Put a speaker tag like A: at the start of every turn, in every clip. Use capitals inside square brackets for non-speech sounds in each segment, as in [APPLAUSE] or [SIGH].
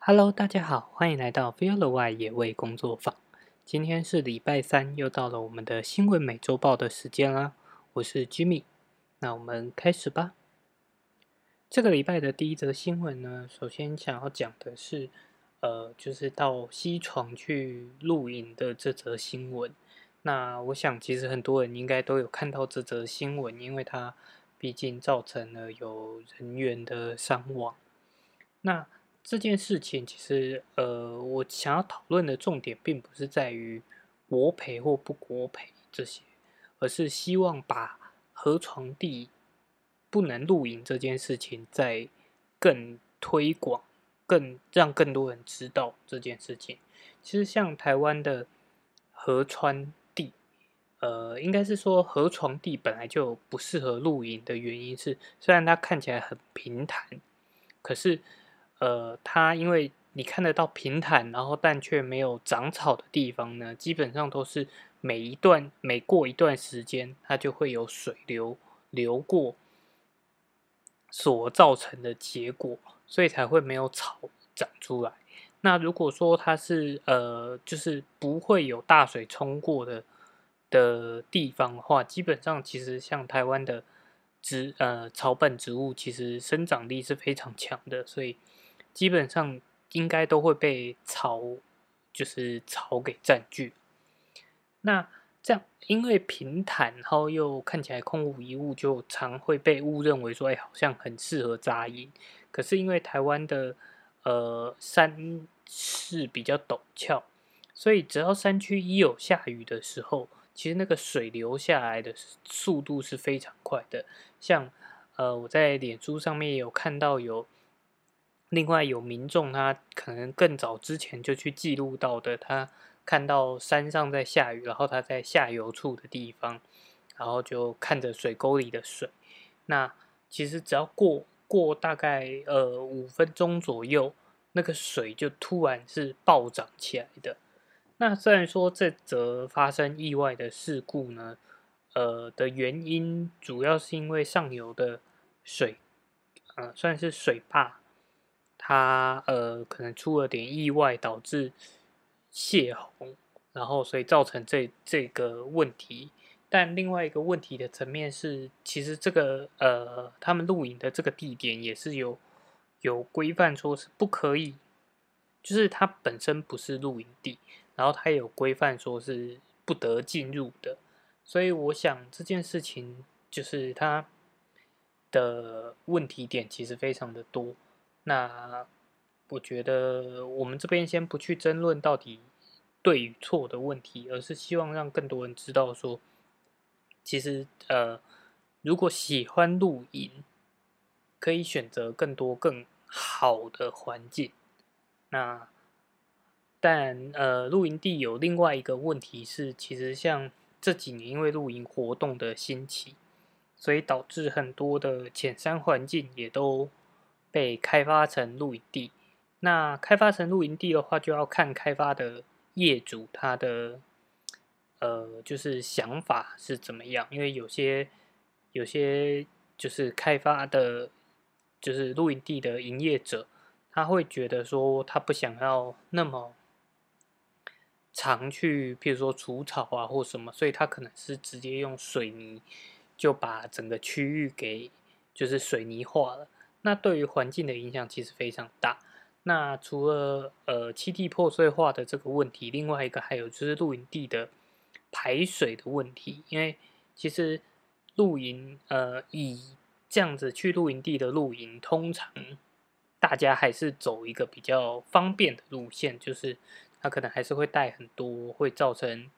A: Hello，大家好，欢迎来到 Feel the Y 野味工作坊。今天是礼拜三，又到了我们的新闻美洲报的时间啦。我是 Jimmy，那我们开始吧。这个礼拜的第一则新闻呢，首先想要讲的是，呃，就是到西床去露营的这则新闻。那我想，其实很多人应该都有看到这则新闻，因为它毕竟造成了有人员的伤亡。那这件事情其实，呃，我想要讨论的重点，并不是在于国赔或不国赔这些，而是希望把河床地不能露营这件事情，在更推广、更让更多人知道这件事情。其实，像台湾的河川地。呃，应该是说河床地本来就不适合露营的原因是，虽然它看起来很平坦，可是呃，它因为你看得到平坦，然后但却没有长草的地方呢，基本上都是每一段每过一段时间，它就会有水流流过所造成的结果，所以才会没有草长出来。那如果说它是呃，就是不会有大水冲过的。的地方的话，基本上其实像台湾的植呃草本植物，其实生长力是非常强的，所以基本上应该都会被草就是草给占据。那这样因为平坦，然后又看起来空无一物，就常会被误认为说，哎，好像很适合扎营。可是因为台湾的呃山势比较陡峭，所以只要山区一有下雨的时候，其实那个水流下来的速度是非常快的，像呃我在脸书上面有看到有另外有民众他可能更早之前就去记录到的，他看到山上在下雨，然后他在下游处的地方，然后就看着水沟里的水，那其实只要过过大概呃五分钟左右，那个水就突然是暴涨起来的。那虽然说这则发生意外的事故呢，呃的原因主要是因为上游的水，呃算是水坝，他呃可能出了点意外导致泄洪，然后所以造成这这个问题。但另外一个问题的层面是，其实这个呃他们录影的这个地点也是有有规范说是不可以，就是它本身不是露营地。然后它有规范说是不得进入的，所以我想这件事情就是它的问题点其实非常的多。那我觉得我们这边先不去争论到底对与错的问题，而是希望让更多人知道说，其实呃，如果喜欢露营，可以选择更多更好的环境。那。但呃，露营地有另外一个问题是，其实像这几年因为露营活动的兴起，所以导致很多的浅山环境也都被开发成露营地。那开发成露营地的话，就要看开发的业主他的呃，就是想法是怎么样。因为有些有些就是开发的，就是露营地的营业者，他会觉得说他不想要那么。常去，譬如说除草啊或什么，所以他可能是直接用水泥就把整个区域给就是水泥化了。那对于环境的影响其实非常大。那除了呃栖地破碎化的这个问题，另外一个还有就是露营地的排水的问题。因为其实露营呃以这样子去露营地的露营，通常大家还是走一个比较方便的路线，就是。它可能还是会带很多，会造成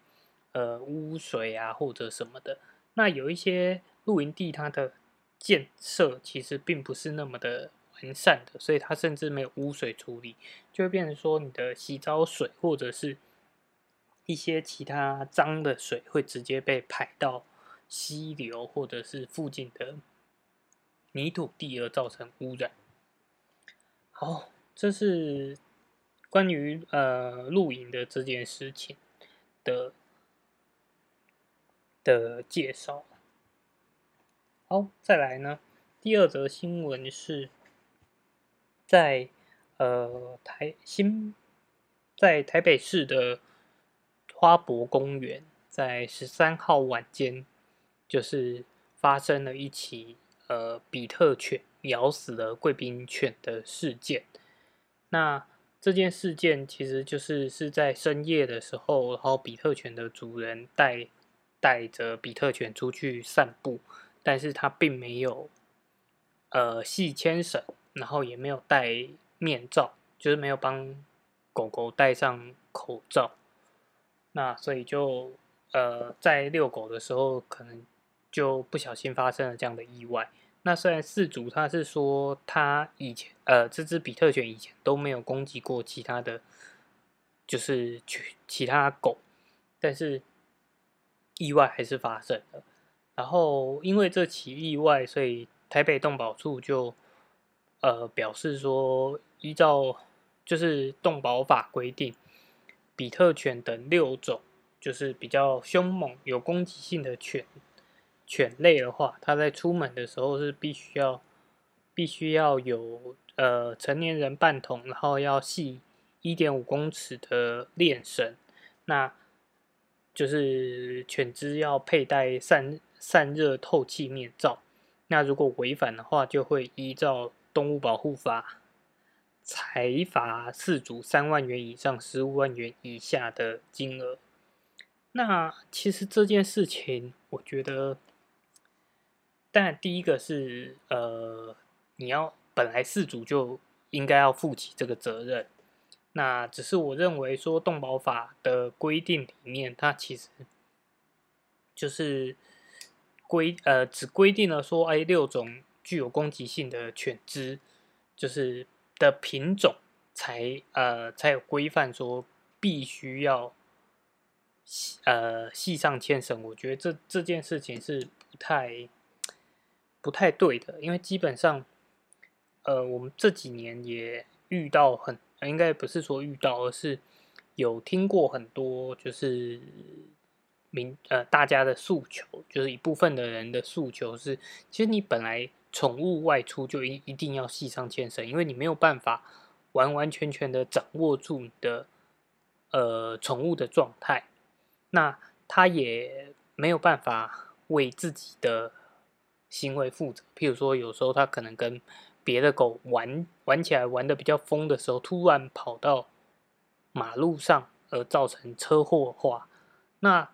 A: 呃污水啊或者什么的。那有一些露营地，它的建设其实并不是那么的完善的，所以它甚至没有污水处理，就会变成说你的洗澡水或者是一些其他脏的水会直接被排到溪流或者是附近的泥土地而造成污染。好，这是。关于呃露营的这件事情的的介绍，好，再来呢。第二则新闻是在呃，台新在台北市的花博公园，在十三号晚间，就是发生了一起呃比特犬咬死了贵宾犬的事件。那这件事件其实就是是在深夜的时候，然后比特犬的主人带带着比特犬出去散步，但是他并没有呃系牵绳，然后也没有戴面罩，就是没有帮狗狗戴上口罩，那所以就呃在遛狗的时候，可能就不小心发生了这样的意外。那虽然事主他是说他以前呃这只比特犬以前都没有攻击过其他的，就是其其他狗，但是意外还是发生了。然后因为这起意外，所以台北动保处就呃表示说，依照就是动保法规定，比特犬等六种就是比较凶猛、有攻击性的犬。犬类的话，它在出门的时候是必须要必须要有呃成年人伴同，然后要系一点五公尺的链绳，那就是犬只要佩戴散散热透气面罩。那如果违反的话，就会依照动物保护法裁罚饲主三万元以上十五万元以下的金额。那其实这件事情，我觉得。但第一个是，呃，你要本来事主就应该要负起这个责任。那只是我认为说，动保法的规定里面，它其实就是规呃，只规定了说，哎，六种具有攻击性的犬只，就是的品种才呃才有规范说必须要呃系上牵绳。我觉得这这件事情是不太。不太对的，因为基本上，呃，我们这几年也遇到很，应该不是说遇到，而是有听过很多，就是民呃大家的诉求，就是一部分的人的诉求是，其实你本来宠物外出就一一定要系上牵绳，因为你没有办法完完全全的掌握住你的呃宠物的状态，那他也没有办法为自己的。行为负责，譬如说，有时候他可能跟别的狗玩玩起来，玩的比较疯的时候，突然跑到马路上而造成车祸话，那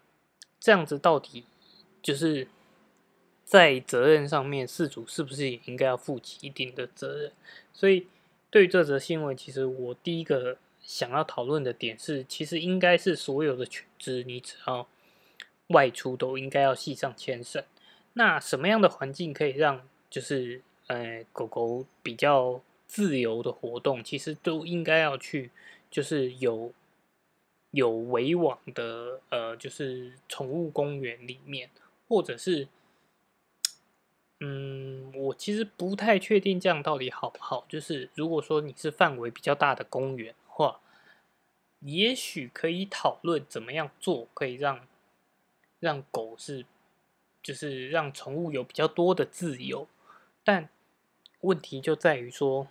A: 这样子到底就是在责任上面，事主是不是也应该要负起一定的责任？所以，对于这则新闻，其实我第一个想要讨论的点是，其实应该是所有的犬只，你只要外出都应该要系上牵绳。那什么样的环境可以让就是呃狗狗比较自由的活动？其实都应该要去就是有有围网的呃，就是宠物公园里面，或者是嗯，我其实不太确定这样到底好不好。就是如果说你是范围比较大的公园的话，也许可以讨论怎么样做可以让让狗是。就是让宠物有比较多的自由，但问题就在于说，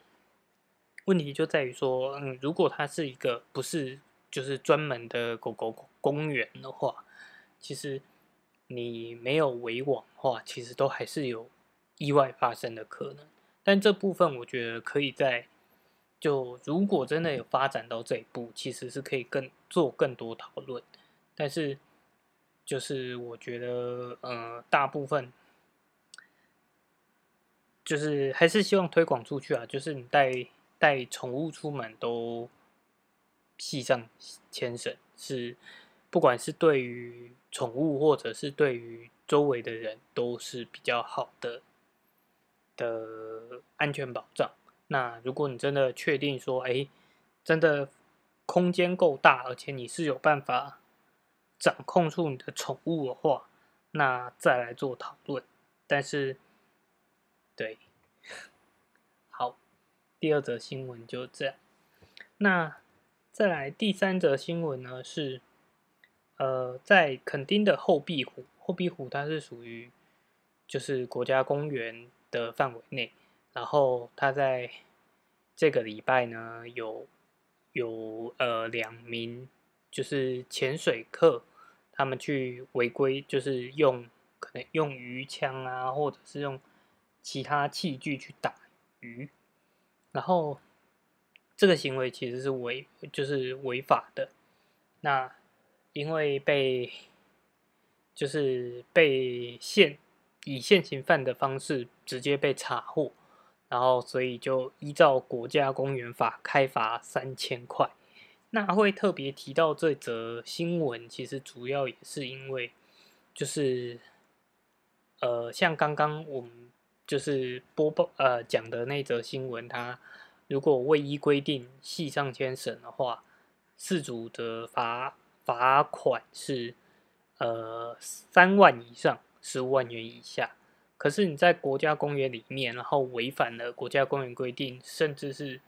A: 问题就在于说，嗯，如果它是一个不是就是专门的狗狗公园的话，其实你没有围网的话，其实都还是有意外发生的可能。但这部分我觉得可以在就如果真的有发展到这一步，其实是可以更做更多讨论，但是。就是我觉得，呃，大部分就是还是希望推广出去啊。就是你带带宠物出门都系上牵绳，是不管是对于宠物或者是对于周围的人都是比较好的的安全保障。那如果你真的确定说，哎，真的空间够大，而且你是有办法。掌控住你的宠物的话，那再来做讨论。但是，对，[LAUGHS] 好，第二则新闻就这样。那再来第三则新闻呢？是呃，在垦丁的后壁湖，后壁湖它是属于就是国家公园的范围内，然后它在这个礼拜呢，有有呃两名就是潜水客，他们去违规，就是用可能用鱼枪啊，或者是用其他器具去打鱼，然后这个行为其实是违，就是违法的。那因为被就是被现以现行犯的方式直接被查获。然后，所以就依照国家公园法开罚三千块。那会特别提到这则新闻，其实主要也是因为，就是呃，像刚刚我们就是播报呃讲的那则新闻，它如果未依规定系上牵绳的话，事主的罚罚款是呃三万以上十五万元以下。可是你在国家公园里面，然后违反了国家公园规定，甚至是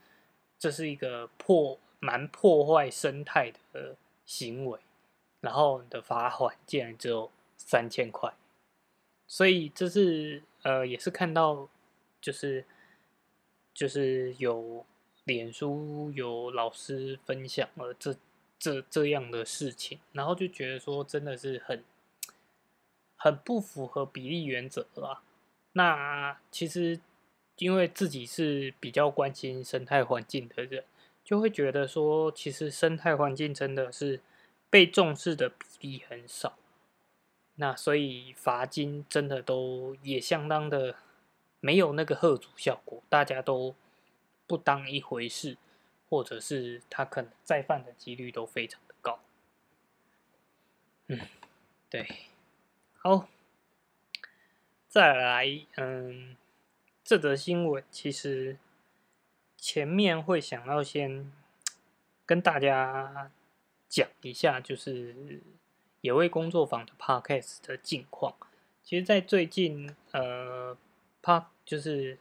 A: 这是一个破蛮破坏生态的行为，然后你的罚款竟然只有三千块，所以这是呃也是看到就是就是有脸书有老师分享了这这这样的事情，然后就觉得说真的是很很不符合比例原则啦。那其实，因为自己是比较关心生态环境的人，就会觉得说，其实生态环境真的是被重视的比例很少。那所以罚金真的都也相当的没有那个贺阻效果，大家都不当一回事，或者是他可能再犯的几率都非常的高。嗯，对，好。再来，嗯，这则新闻其实前面会想要先跟大家讲一下，就是野味工作坊的 podcast 的近况。其实，在最近，呃它就是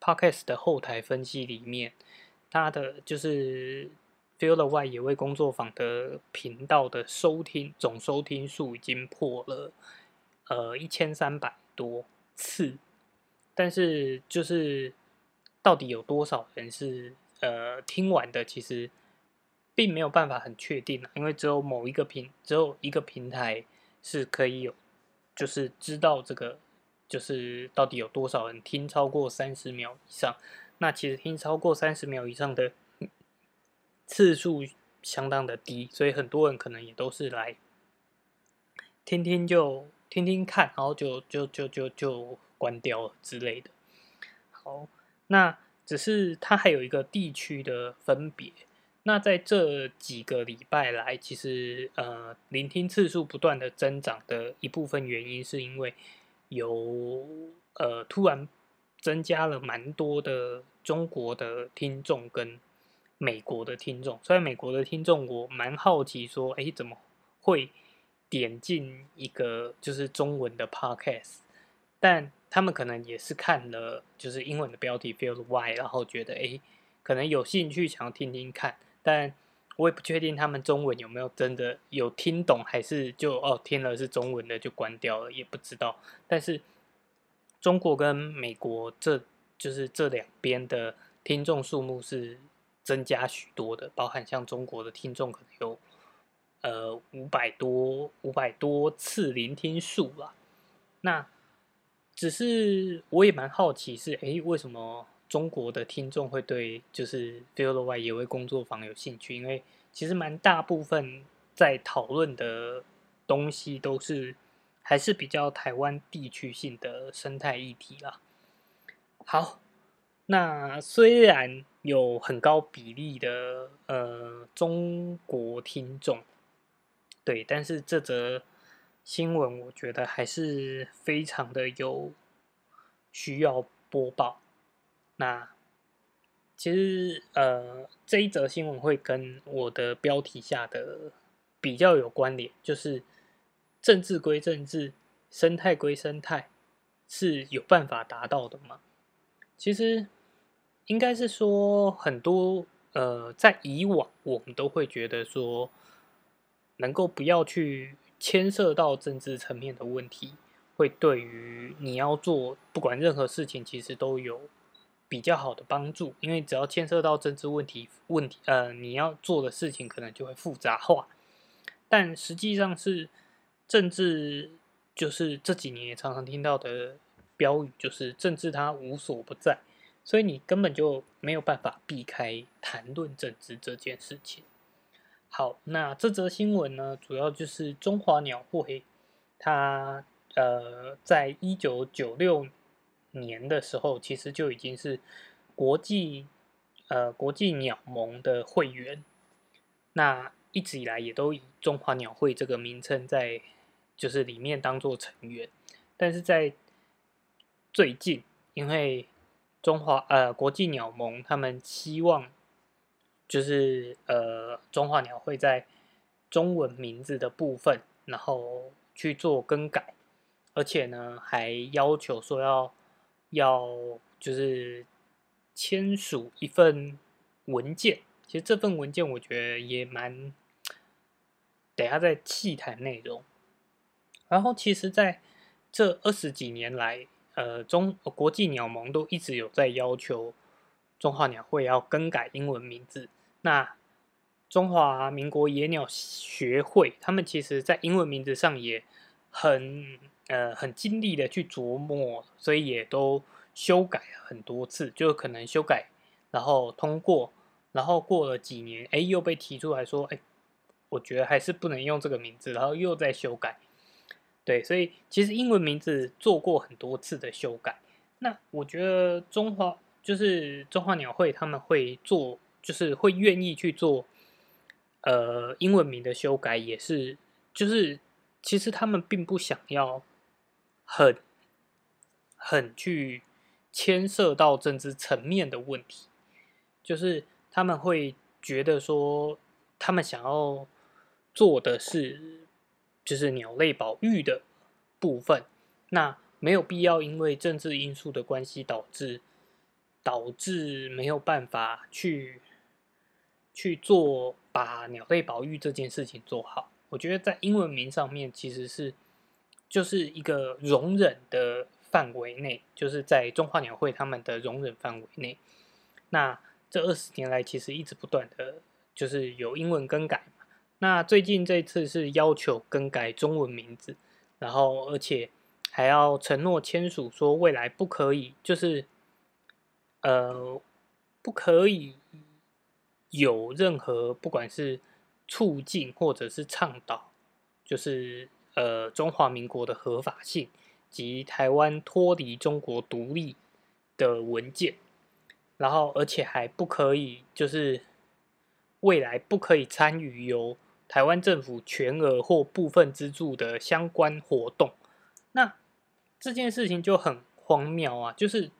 A: podcast 的后台分析里面，它的就是 Feel the Y 野味工作坊的频道的收听总收听数已经破了，呃，一千三百。多次，但是就是到底有多少人是呃听完的，其实并没有办法很确定因为只有某一个平，只有一个平台是可以有，就是知道这个就是到底有多少人听超过三十秒以上。那其实听超过三十秒以上的次数相当的低，所以很多人可能也都是来听听就。听听看，然后就就就就就关掉了之类的。好，那只是它还有一个地区的分别。那在这几个礼拜来，其实呃，聆听次数不断的增长的一部分原因，是因为有呃突然增加了蛮多的中国的听众跟美国的听众。虽然美国的听众，我蛮好奇说，哎，怎么会？点进一个就是中文的 podcast，但他们可能也是看了就是英文的标题 feel why，然后觉得哎，可能有兴趣想要听听看，但我也不确定他们中文有没有真的有听懂，还是就哦听了是中文的就关掉了，也不知道。但是中国跟美国这就是这两边的听众数目是增加许多的，包含像中国的听众可能有。呃，五百多五百多次聆听数吧。那只是我也蛮好奇，是诶，为什么中国的听众会对就是 Feel the Y 野味工作坊有兴趣？因为其实蛮大部分在讨论的东西都是还是比较台湾地区性的生态议题啦。好，那虽然有很高比例的呃中国听众。对，但是这则新闻我觉得还是非常的有需要播报。那其实呃这一则新闻会跟我的标题下的比较有关联，就是政治归政治，生态归生态，是有办法达到的吗？其实应该是说很多呃在以往我们都会觉得说。能够不要去牵涉到政治层面的问题，会对于你要做不管任何事情，其实都有比较好的帮助，因为只要牵涉到政治问题，问题呃，你要做的事情可能就会复杂化。但实际上是政治，就是这几年也常常听到的标语，就是政治它无所不在，所以你根本就没有办法避开谈论政治这件事情。好，那这则新闻呢，主要就是中华鸟会，它呃，在一九九六年的时候，其实就已经是国际呃国际鸟盟的会员，那一直以来也都以中华鸟会这个名称在就是里面当做成员，但是在最近，因为中华呃国际鸟盟他们希望。就是呃，中华鸟会在中文名字的部分，然后去做更改，而且呢，还要求说要要就是签署一份文件。其实这份文件我觉得也蛮，等下再细谈内容。然后其实在这二十几年来，呃，中国际鸟盟都一直有在要求中华鸟会要更改英文名字。那中华民国野鸟学会，他们其实在英文名字上也很呃很尽力的去琢磨，所以也都修改很多次，就可能修改，然后通过，然后过了几年，哎，又被提出来说，哎，我觉得还是不能用这个名字，然后又在修改。对，所以其实英文名字做过很多次的修改。那我觉得中华就是中华鸟会他们会做。就是会愿意去做，呃，英文名的修改也是，就是其实他们并不想要很很去牵涉到政治层面的问题，就是他们会觉得说，他们想要做的是就是鸟类保育的部分，那没有必要因为政治因素的关系导致导致没有办法去。去做把鸟类保育这件事情做好，我觉得在英文名上面其实是就是一个容忍的范围内，就是在中华鸟会他们的容忍范围内。那这二十年来其实一直不断的就是有英文更改嘛。那最近这次是要求更改中文名字，然后而且还要承诺签署说未来不可以就是呃不可以。有任何不管是促进或者是倡导，就是呃中华民国的合法性及台湾脱离中国独立的文件，然后而且还不可以就是未来不可以参与由台湾政府全额或部分资助的相关活动。那这件事情就很荒谬啊！就是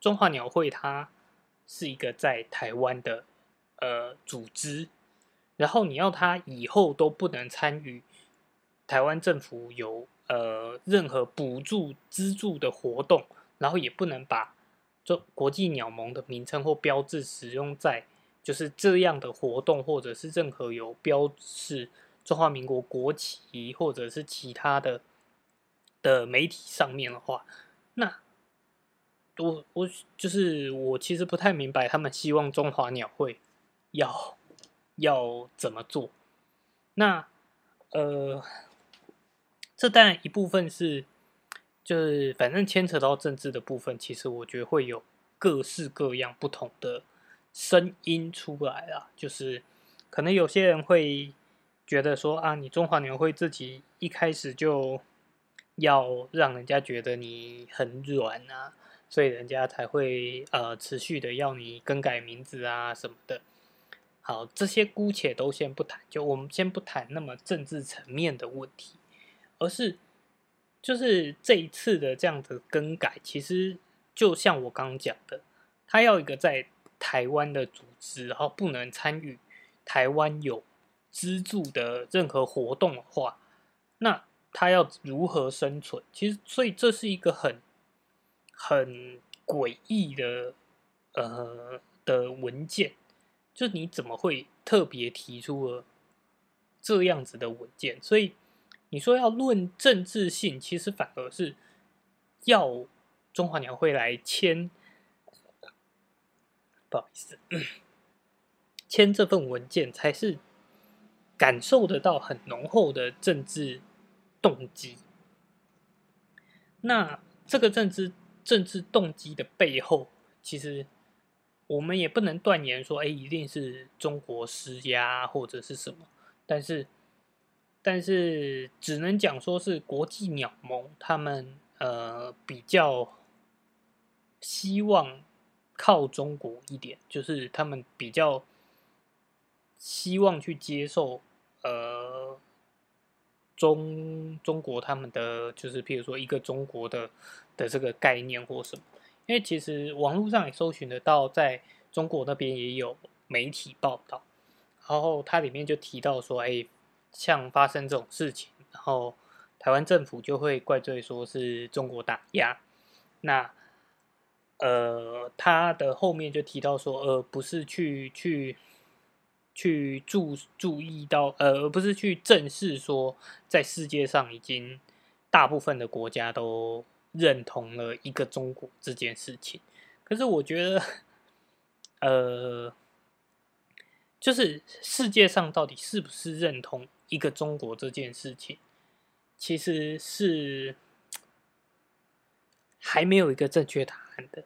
A: 中华鸟会它是一个在台湾的。呃，组织，然后你要他以后都不能参与台湾政府有呃任何补助资助的活动，然后也不能把就国际鸟盟的名称或标志使用在就是这样的活动，或者是任何有标示中华民国国旗或者是其他的的媒体上面的话，那我我就是我其实不太明白他们希望中华鸟会。要要怎么做？那呃，这当然一部分是，就是反正牵扯到政治的部分，其实我觉得会有各式各样不同的声音出来啊。就是可能有些人会觉得说啊，你中华牛会自己一开始就要让人家觉得你很软啊，所以人家才会呃持续的要你更改名字啊什么的。好，这些姑且都先不谈，就我们先不谈那么政治层面的问题，而是就是这一次的这样的更改，其实就像我刚讲的，他要一个在台湾的组织，然后不能参与台湾有资助的任何活动的话，那他要如何生存？其实，所以这是一个很很诡异的呃的文件。就你怎么会特别提出了这样子的文件？所以你说要论政治性，其实反而是要中华鸟会来签不好意思，签这份文件才是感受得到很浓厚的政治动机。那这个政治政治动机的背后，其实我们也不能断言说，哎，一定是中国施压或者是什么。但是，但是只能讲说是国际鸟盟他们呃比较希望靠中国一点，就是他们比较希望去接受呃。中中国他们的就是，譬如说一个中国的的这个概念或什么，因为其实网络上也搜寻得到，在中国那边也有媒体报道，然后它里面就提到说，哎，像发生这种事情，然后台湾政府就会怪罪说是中国打压，那呃，他的后面就提到说，呃，不是去去。去注注意到，呃，而不是去正视说，在世界上已经大部分的国家都认同了一个中国这件事情。可是我觉得，呃，就是世界上到底是不是认同一个中国这件事情，其实是还没有一个正确答案的。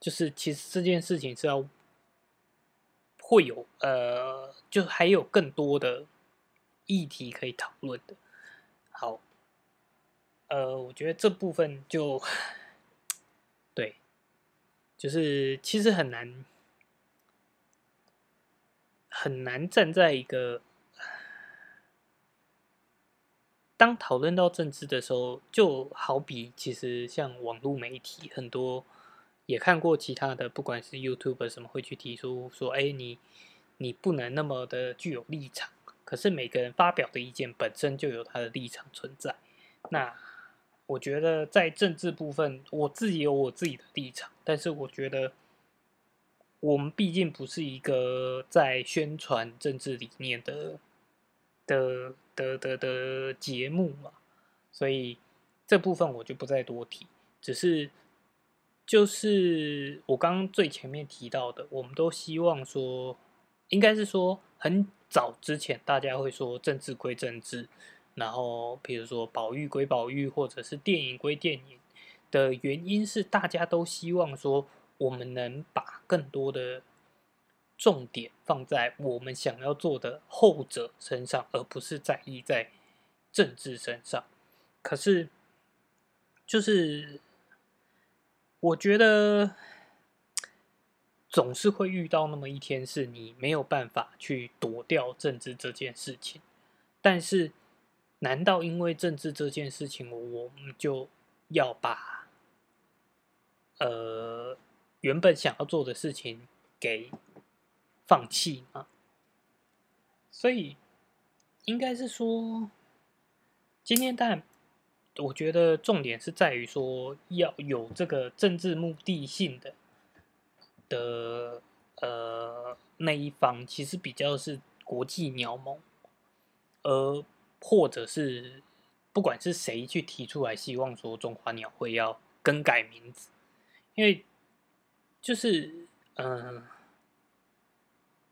A: 就是其实这件事情是要。会有呃，就还有更多的议题可以讨论的。好，呃，我觉得这部分就 [LAUGHS] 对，就是其实很难很难站在一个当讨论到政治的时候，就好比其实像网络媒体很多。也看过其他的，不管是 YouTube 什么，会去提出说：“哎，你你不能那么的具有立场。”可是每个人发表的意见本身就有他的立场存在。那我觉得在政治部分，我自己有我自己的立场，但是我觉得我们毕竟不是一个在宣传政治理念的的的的的节目嘛，所以这部分我就不再多提，只是。就是我刚刚最前面提到的，我们都希望说，应该是说很早之前，大家会说政治归政治，然后比如说保育归保育，或者是电影归电影的原因是，大家都希望说，我们能把更多的重点放在我们想要做的后者身上，而不是在意在政治身上。可是，就是。我觉得总是会遇到那么一天，是你没有办法去躲掉政治这件事情。但是，难道因为政治这件事情，我们就要把呃原本想要做的事情给放弃吗？所以，应该是说，今天但。我觉得重点是在于说要有这个政治目的性的的呃那一方，其实比较是国际鸟盟，而或者是不管是谁去提出来，希望说中华鸟会要更改名字，因为就是嗯，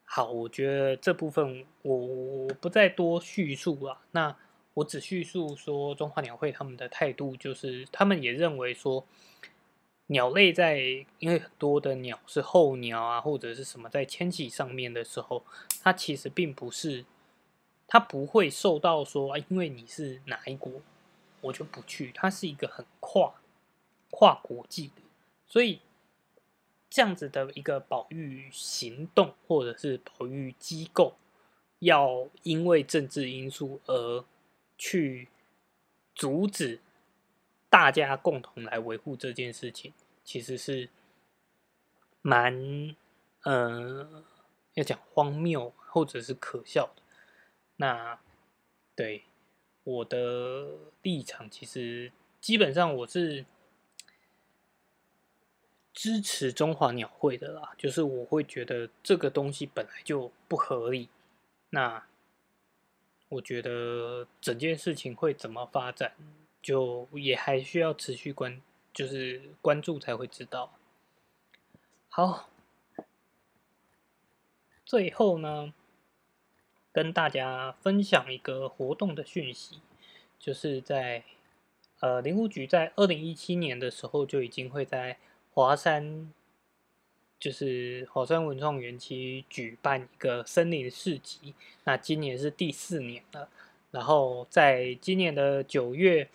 A: 好，我觉得这部分我我不再多叙述了，那。我只叙述说，中华鸟会他们的态度就是，他们也认为说，鸟类在因为很多的鸟是候鸟啊，或者是什么在迁徙上面的时候，它其实并不是，它不会受到说，啊因为你是哪一国，我就不去。它是一个很跨跨国际的，所以这样子的一个保育行动或者是保育机构，要因为政治因素而。去阻止大家共同来维护这件事情，其实是蛮呃，要讲荒谬或者是可笑的。那对我的立场，其实基本上我是支持中华鸟会的啦，就是我会觉得这个东西本来就不合理。那我觉得整件事情会怎么发展，就也还需要持续关，就是关注才会知道。好，最后呢，跟大家分享一个活动的讯息，就是在呃林务局在二零一七年的时候就已经会在华山，就是华山文创园区举办一个森林市集。那今年是第四年了，然后在今年的九月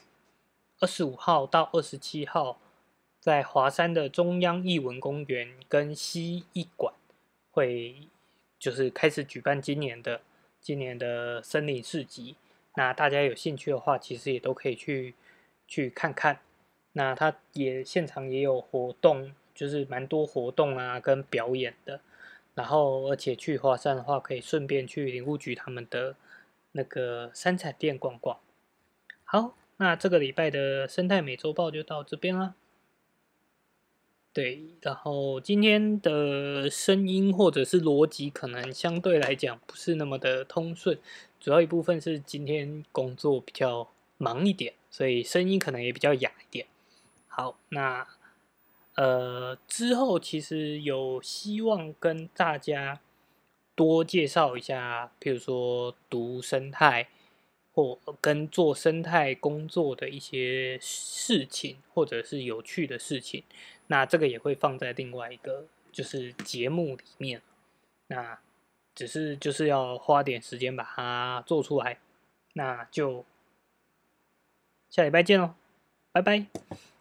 A: 二十五号到二十七号。在华山的中央艺文公园跟西艺馆会就是开始举办今年的今年的森林市集。那大家有兴趣的话，其实也都可以去去看看。那他也现场也有活动，就是蛮多活动啊跟表演的。然后而且去华山的话，可以顺便去林务局他们的那个三彩店逛逛。好，那这个礼拜的生态美洲报就到这边啦。对，然后今天的声音或者是逻辑可能相对来讲不是那么的通顺，主要一部分是今天工作比较忙一点，所以声音可能也比较哑一点。好，那呃之后其实有希望跟大家多介绍一下，譬如说读生态或跟做生态工作的一些事情，或者是有趣的事情。那这个也会放在另外一个就是节目里面，那只是就是要花点时间把它做出来，那就下礼拜见喽，拜拜。